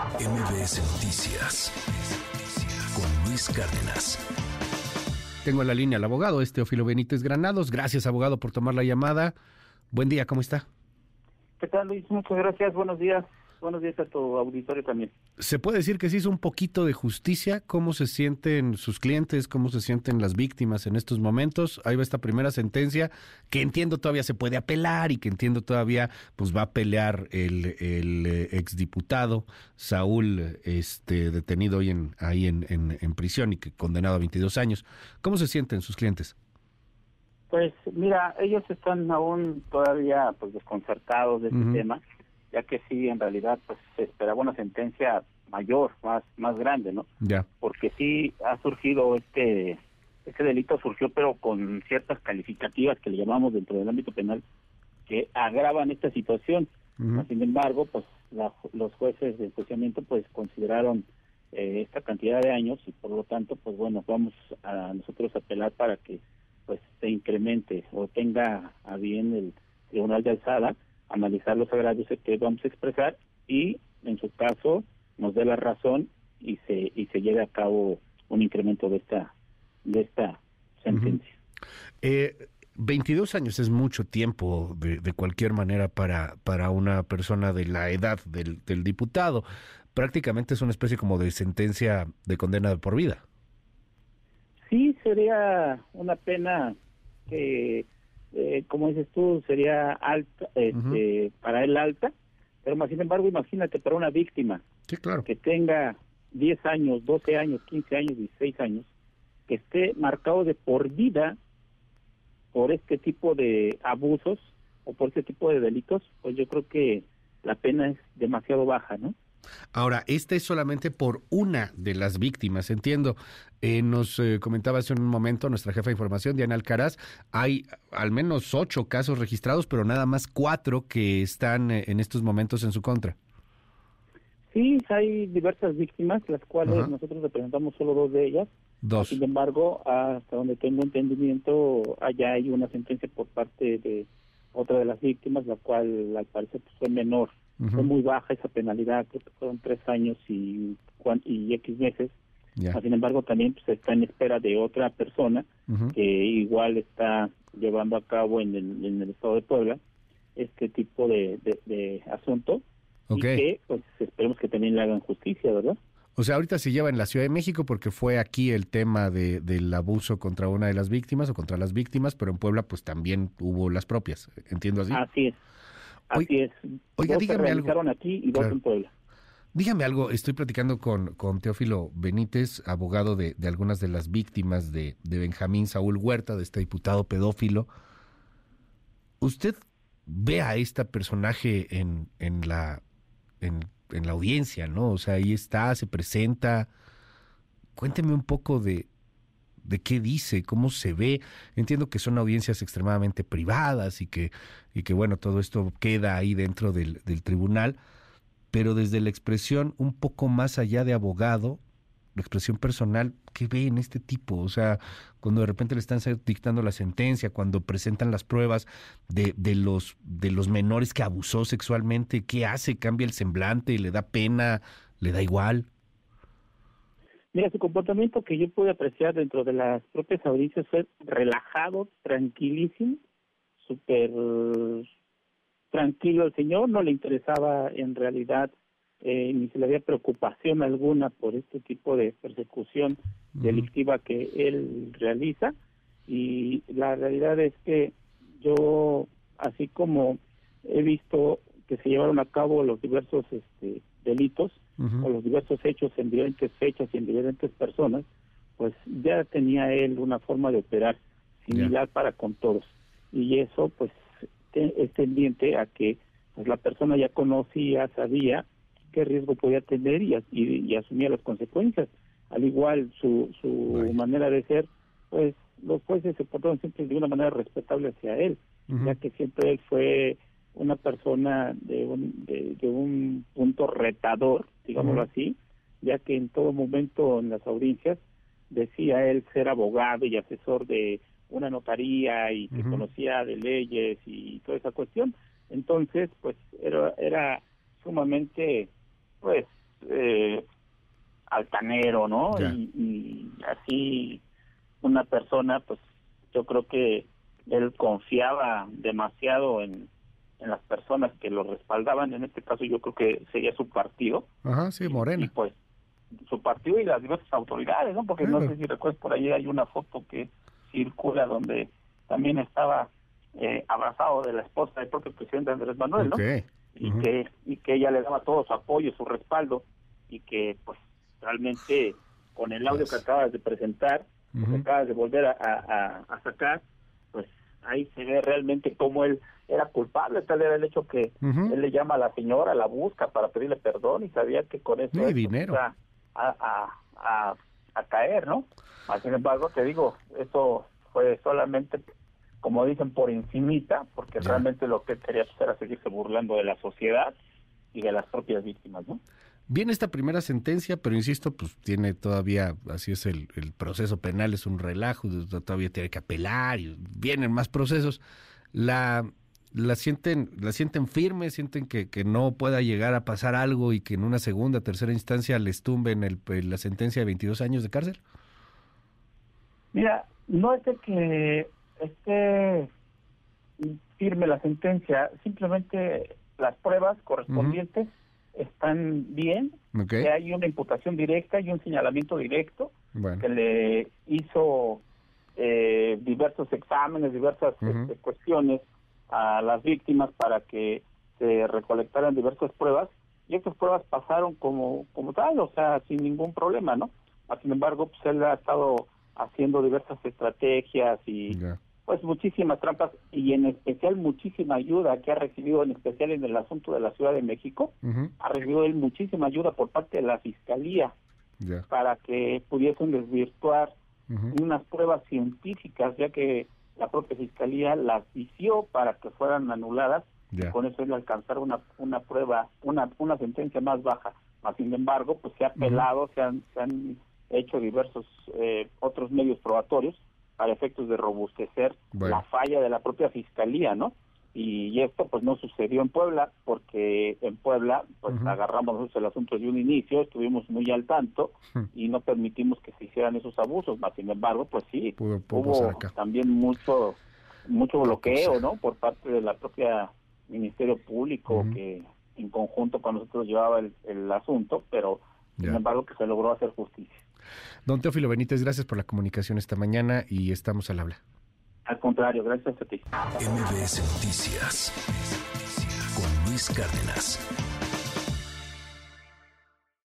MBS Noticias con Luis Cárdenas. Tengo en la línea al abogado, este Teófilo Benítez Granados. Gracias, abogado, por tomar la llamada. Buen día, ¿cómo está? ¿Qué tal, Luis? Muchas gracias. Buenos días. Buenos días a tu auditorio también. ¿Se puede decir que se hizo un poquito de justicia? ¿Cómo se sienten sus clientes? ¿Cómo se sienten las víctimas en estos momentos? Ahí va esta primera sentencia que entiendo todavía se puede apelar y que entiendo todavía pues va a pelear el, el eh, exdiputado Saúl, este detenido hoy en, ahí en, en, prisión y que condenado a 22 años. ¿Cómo se sienten sus clientes? Pues mira, ellos están aún todavía pues desconcertados de este tema ya que sí, en realidad, pues se esperaba una sentencia mayor, más más grande, ¿no? Ya. Porque sí ha surgido este este delito surgió, pero con ciertas calificativas que le llamamos dentro del ámbito penal que agravan esta situación. Sin embargo, pues los jueces de enjuiciamiento pues consideraron eh, esta cantidad de años y por lo tanto, pues bueno, vamos a nosotros a apelar para que pues se incremente o tenga a bien el tribunal de alzada analizar los agravios que vamos a expresar y en su caso nos dé la razón y se y se lleve a cabo un incremento de esta de esta sentencia. 22 eh, años es mucho tiempo de, de, cualquier manera para, para una persona de la edad del, del diputado. Prácticamente es una especie como de sentencia de condena por vida. Sí, sería una pena que eh, como dices tú, sería alta, este, para él alta, pero más sin embargo, imagínate para una víctima que tenga 10 años, 12 años, 15 años, 16 años, que esté marcado de por vida por este tipo de abusos o por este tipo de delitos, pues yo creo que la pena es demasiado baja, ¿no? Ahora, esta es solamente por una de las víctimas, entiendo. Eh, nos eh, comentaba hace un momento nuestra jefa de información, Diana Alcaraz, hay al menos ocho casos registrados, pero nada más cuatro que están eh, en estos momentos en su contra. Sí, hay diversas víctimas, las cuales nosotros representamos solo dos de ellas. Dos. Sin embargo, hasta donde tengo entendimiento, allá hay una sentencia por parte de otra de las víctimas, la cual al parecer fue menor fue muy baja esa penalidad, creo que fueron tres años y, y X meses. Sin embargo, también pues, está en espera de otra persona que igual está llevando a cabo en el, en el estado de Puebla este tipo de, de, asunto y que pues esperemos que también le hagan justicia, ¿verdad? O sea, ahorita se lleva en la Ciudad de México porque fue aquí el tema de, del abuso contra una de las víctimas o contra las víctimas, pero en Puebla pues también hubo las propias, entiendo así. Así es. Así es. Oiga, dígame algo. aquí y dos en Puebla. Dígame algo, estoy platicando con, con Teófilo Benítez, abogado de, de algunas de las víctimas de, de, Benjamín Saúl Huerta, de este diputado pedófilo. ¿Usted ve a este personaje en, en, la, en, en la audiencia, no? O sea, ahí está, se presenta. Cuénteme un poco de, de qué dice, cómo se ve. Entiendo que son audiencias extremadamente privadas y que, y que bueno, todo esto queda ahí dentro del, del tribunal, pero desde la expresión un poco más allá de abogado, la expresión personal, ¿qué ve en este tipo? O sea, cuando de repente le están dictando la sentencia, cuando presentan las pruebas de, de, los, de los menores que abusó sexualmente, ¿qué hace? ¿Cambia el semblante? ¿Le da pena? ¿Le da igual? Mira, su comportamiento que yo pude apreciar dentro de las propias audiencias fue relajado, tranquilísimo, súper tranquilo el señor, no le interesaba en realidad eh, ni se le había preocupación alguna por este tipo de persecución delictiva que él realiza. Y la realidad es que yo así como he visto que se llevaron a cabo los diversos este, delitos o los diversos hechos en diferentes fechas y en diferentes personas, pues ya tenía él una forma de operar similar para con todos. Y eso pues es tendiente a que pues, la persona ya conocía, sabía qué riesgo podía tener y, y, asumía las consecuencias. Al igual su, su manera de ser, pues los jueces se portaron siempre de una manera respetable hacia él, ya que siempre él fue una persona de un, de, un punto retador, digámoslo así, ya que en todo momento en las audiencias decía él ser abogado y asesor de una notaría y que conocía de leyes y toda esa cuestión. Entonces, pues era, era sumamente, pues, altanero, ¿no? Y así una persona, pues yo creo que él confiaba demasiado en, en las personas que lo respaldaban. En este caso, yo creo que sería su partido. Ajá, sí, Y Morena. pues su partido y las diversas autoridades, ¿no? Porque no sé si recuerdas por ahí hay una foto que circula donde también estaba eh, abrazado de la esposa del propio presidente Andrés Manuel, ¿no? Ok. Y que y que ella le daba todo su apoyo, su respaldo y que pues realmente con el audio Pues. que acabas de presentar, que Ujú. acabas de volver a, a- a sacar, pues ahí se ve realmente cómo él era culpable, tal era el hecho que él le llama a la señora, la busca para pedirle perdón y sabía que con eso Sí, dinero. a, a, a, a caer, ¿no? Sin embargo, te digo, eso fue solamente, como dicen, por encimita, porque Ya. realmente lo que quería pues, era seguirse burlando de la sociedad y de las propias víctimas, ¿no? Viene esta primera sentencia, pero insisto, pues tiene todavía, así es el, el proceso penal, es un relajo, todavía tiene que apelar y vienen más procesos. La, la sienten, la sienten firme, sienten que, que no pueda llegar a pasar algo y que en una segunda, tercera instancia les tumben el, la sentencia de 22 años de cárcel. Mira, no es de que esté firme la sentencia, simplemente las pruebas correspondientes están bien, que hay una imputación directa y un señalamiento directo Bueno, que le hizo eh, diversos exámenes, diversas este, cuestiones a las víctimas para que se recolectaran diversas pruebas y estas pruebas pasaron como como tal, o sea, sin ningún problema, ¿no? Sin embargo, pues él ha estado haciendo diversas estrategias y. pues muchísimas trampas y en especial muchísima ayuda que ha recibido en especial en el asunto de la Ciudad de México, ha recibido él muchísima ayuda por parte de la Fiscalía para que pudiesen desvirtuar unas pruebas científicas, ya que la propia fiscalía las vició para que fueran anuladas. Y con eso él alcanzar una una prueba, una una sentencia más baja. Mas, sin embargo, pues se ha apelado, se, han, se han hecho diversos eh, otros medios probatorios para efectos de robustecer Bueno. la falla de la propia fiscalía, ¿no? Y, esto pues no sucedió en Puebla porque en Puebla pues agarramos nosotros el asunto de un inicio, estuvimos muy al tanto y no permitimos que se hicieran esos abusos, más sin embargo pues sí, Pudo- hubo también mucho mucho bloqueo. ¿no? Por parte de la propia Ministerio Público que en conjunto con nosotros llevaba el, el asunto, pero sin embargo que se logró hacer justicia. Don Teófilo Benítez, gracias por la comunicación esta mañana y estamos al habla. Al contrario, gracias a ti. MBS Noticias con Luis Cárdenas.